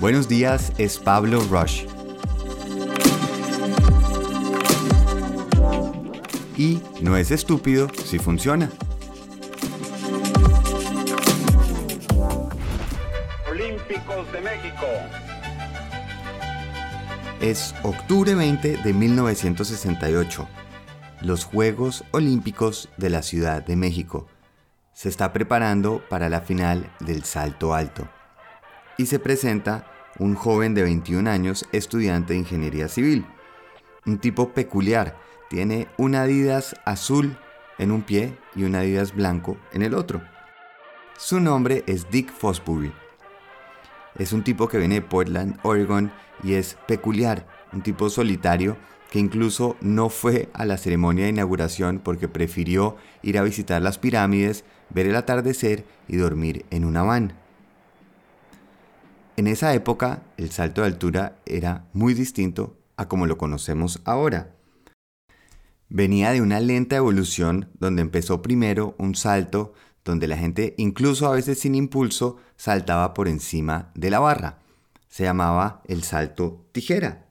Buenos días, es Pablo Rush. Y no es estúpido si funciona. Olímpicos de México. Es octubre 20 de 1968. Los Juegos Olímpicos de la Ciudad de México. Se está preparando para la final del salto alto. Y se presenta un joven de 21 años, estudiante de ingeniería civil. Un tipo peculiar, tiene un Adidas azul en un pie y un Adidas blanco en el otro. Su nombre es Dick Fosbury. Es un tipo que viene de Portland, Oregon, y es peculiar, un tipo solitario que incluso no fue a la ceremonia de inauguración porque prefirió ir a visitar las pirámides, ver el atardecer y dormir en una van. En esa época, el salto de altura era muy distinto a como lo conocemos ahora. Venía de una lenta evolución donde empezó primero un salto donde la gente, incluso a veces sin impulso, saltaba por encima de la barra. Se llamaba el salto tijera.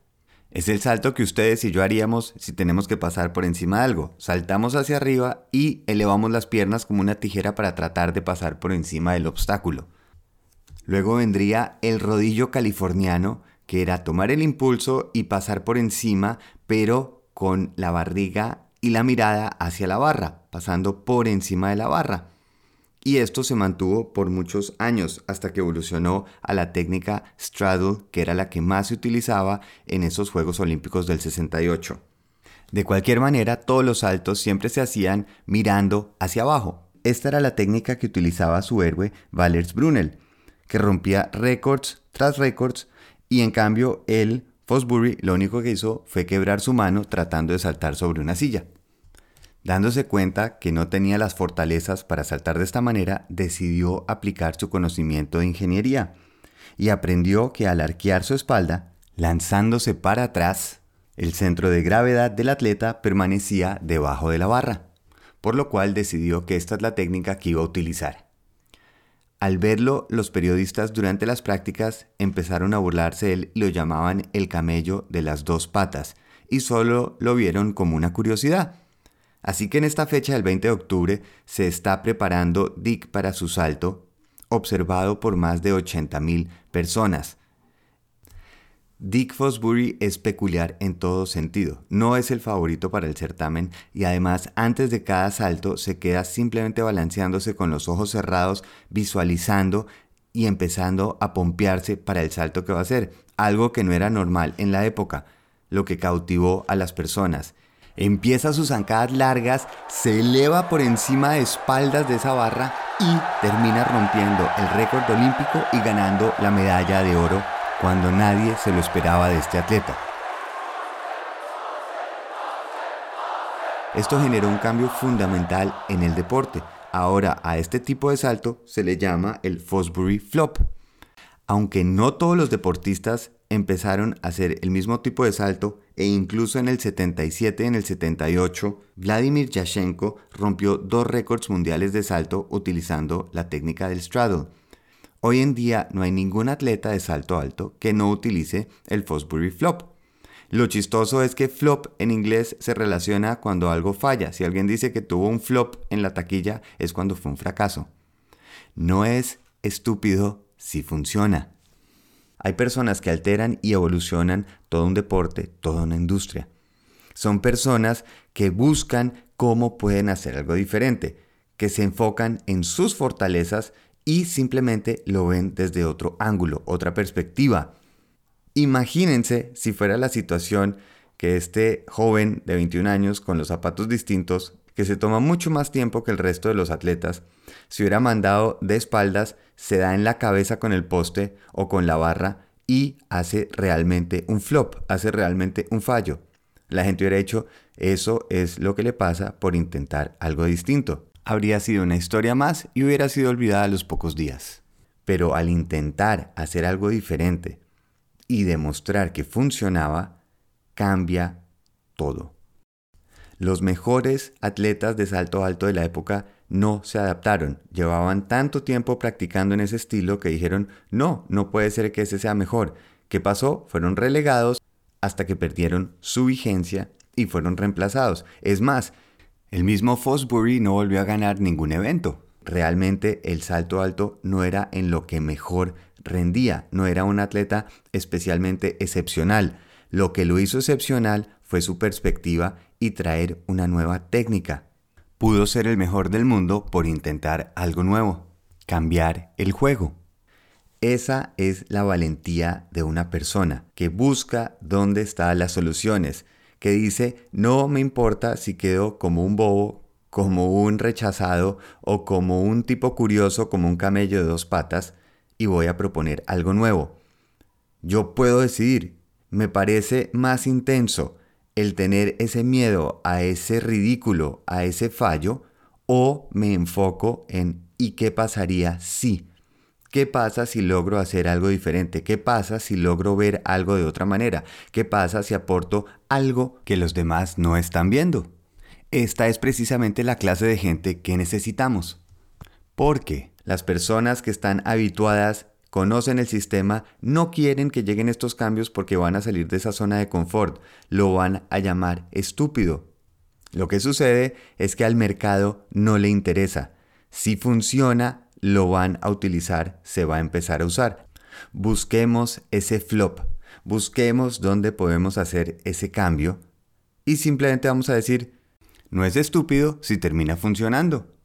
Es el salto que ustedes y yo haríamos si tenemos que pasar por encima de algo. Saltamos hacia arriba y elevamos las piernas como una tijera para tratar de pasar por encima del obstáculo. Luego vendría el rodillo californiano, que era tomar el impulso y pasar por encima, pero con la barriga y la mirada hacia la barra, pasando por encima de la barra. Y esto se mantuvo por muchos años hasta que evolucionó a la técnica straddle, que era la que más se utilizaba en esos Juegos Olímpicos del 68. De cualquier manera, todos los saltos siempre se hacían mirando hacia abajo. Esta era la técnica que utilizaba su héroe Valers Brunel, que rompía récords tras récords y en cambio él, Fosbury, lo único que hizo fue quebrar su mano tratando de saltar sobre una silla. Dándose cuenta que no tenía las fortalezas para saltar de esta manera, decidió aplicar su conocimiento de ingeniería y aprendió que al arquear su espalda, lanzándose para atrás, el centro de gravedad del atleta permanecía debajo de la barra, por lo cual decidió que esta es la técnica que iba a utilizar. Al verlo, los periodistas durante las prácticas empezaron a burlarse de él y lo llamaban el camello de las dos patas, y solo lo vieron como una curiosidad. Así que en esta fecha del 20 de octubre se está preparando Dick para su salto, observado por más de 80.000 personas. Dick Fosbury es peculiar en todo sentido. No es el favorito para el certamen y además antes de cada salto se queda simplemente balanceándose con los ojos cerrados, visualizando y empezando a pompearse para el salto que va a hacer, algo que no era normal en la época, lo que cautivó a las personas. Empieza sus zancadas largas, se eleva por encima de espaldas de esa barra y termina rompiendo el récord olímpico y ganando la medalla de oro cuando nadie se lo esperaba de este atleta. Esto generó un cambio fundamental en el deporte. Ahora a este tipo de salto se le llama el Fosbury Flop. Aunque no todos los deportistas empezaron a hacer el mismo tipo de salto e incluso en el 77 y en el 78 Vladimir Yashenko rompió dos récords mundiales de salto utilizando la técnica del straddle. Hoy en día no hay ningún atleta de salto alto que no utilice el Fosbury Flop. Lo chistoso es que flop en inglés se relaciona cuando algo falla. Si alguien dice que tuvo un flop en la taquilla es cuando fue un fracaso. No es estúpido si funciona. Hay personas que alteran y evolucionan todo un deporte, toda una industria. Son personas que buscan cómo pueden hacer algo diferente, que se enfocan en sus fortalezas y simplemente lo ven desde otro ángulo, otra perspectiva. Imagínense si fuera la situación que este joven de 21 años con los zapatos distintos, que se toma mucho más tiempo que el resto de los atletas, se hubiera mandado de espaldas, se da en la cabeza con el poste o con la barra y hace realmente un flop, hace realmente un fallo. La gente hubiera hecho, eso es lo que le pasa por intentar algo distinto habría sido una historia más y hubiera sido olvidada a los pocos días. Pero al intentar hacer algo diferente y demostrar que funcionaba, cambia todo. Los mejores atletas de salto alto de la época no se adaptaron. Llevaban tanto tiempo practicando en ese estilo que dijeron, no, no puede ser que ese sea mejor. ¿Qué pasó? Fueron relegados hasta que perdieron su vigencia y fueron reemplazados. Es más, el mismo Fosbury no volvió a ganar ningún evento. Realmente el salto alto no era en lo que mejor rendía, no era un atleta especialmente excepcional. Lo que lo hizo excepcional fue su perspectiva y traer una nueva técnica. Pudo ser el mejor del mundo por intentar algo nuevo, cambiar el juego. Esa es la valentía de una persona que busca dónde están las soluciones, que dice, no me importa si quedo como un bobo, como un rechazado o como un tipo curioso como un camello de dos patas y voy a proponer algo nuevo. Yo puedo decidir, me parece más intenso el tener ese miedo a ese ridículo, a ese fallo, o me enfoco en ¿y qué pasaría si? ¿Qué pasa si logro hacer algo diferente? ¿Qué pasa si logro ver algo de otra manera? ¿Qué pasa si aporto algo que los demás no están viendo? Esta es precisamente la clase de gente que necesitamos. Porque las personas que están habituadas, conocen el sistema, no quieren que lleguen estos cambios porque van a salir de esa zona de confort. Lo van a llamar estúpido. Lo que sucede es que al mercado no le interesa. Si funciona, lo van a utilizar, se va a empezar a usar. Busquemos ese flop, busquemos dónde podemos hacer ese cambio y simplemente vamos a decir, no es estúpido si termina funcionando.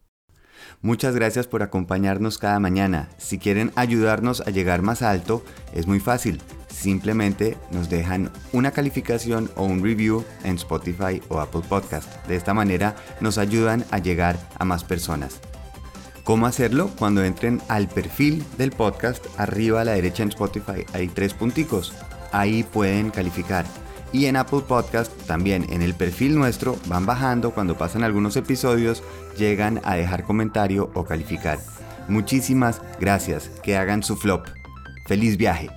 Muchas gracias por acompañarnos cada mañana. Si quieren ayudarnos a llegar más alto, es muy fácil. Simplemente nos dejan una calificación o un review en Spotify o Apple Podcast. De esta manera nos ayudan a llegar a más personas. ¿Cómo hacerlo? Cuando entren al perfil del podcast, arriba a la derecha en Spotify hay tres punticos. Ahí pueden calificar. Y en Apple Podcast también en el perfil nuestro van bajando cuando pasan algunos episodios, llegan a dejar comentario o calificar. Muchísimas gracias, que hagan su flop. Feliz viaje.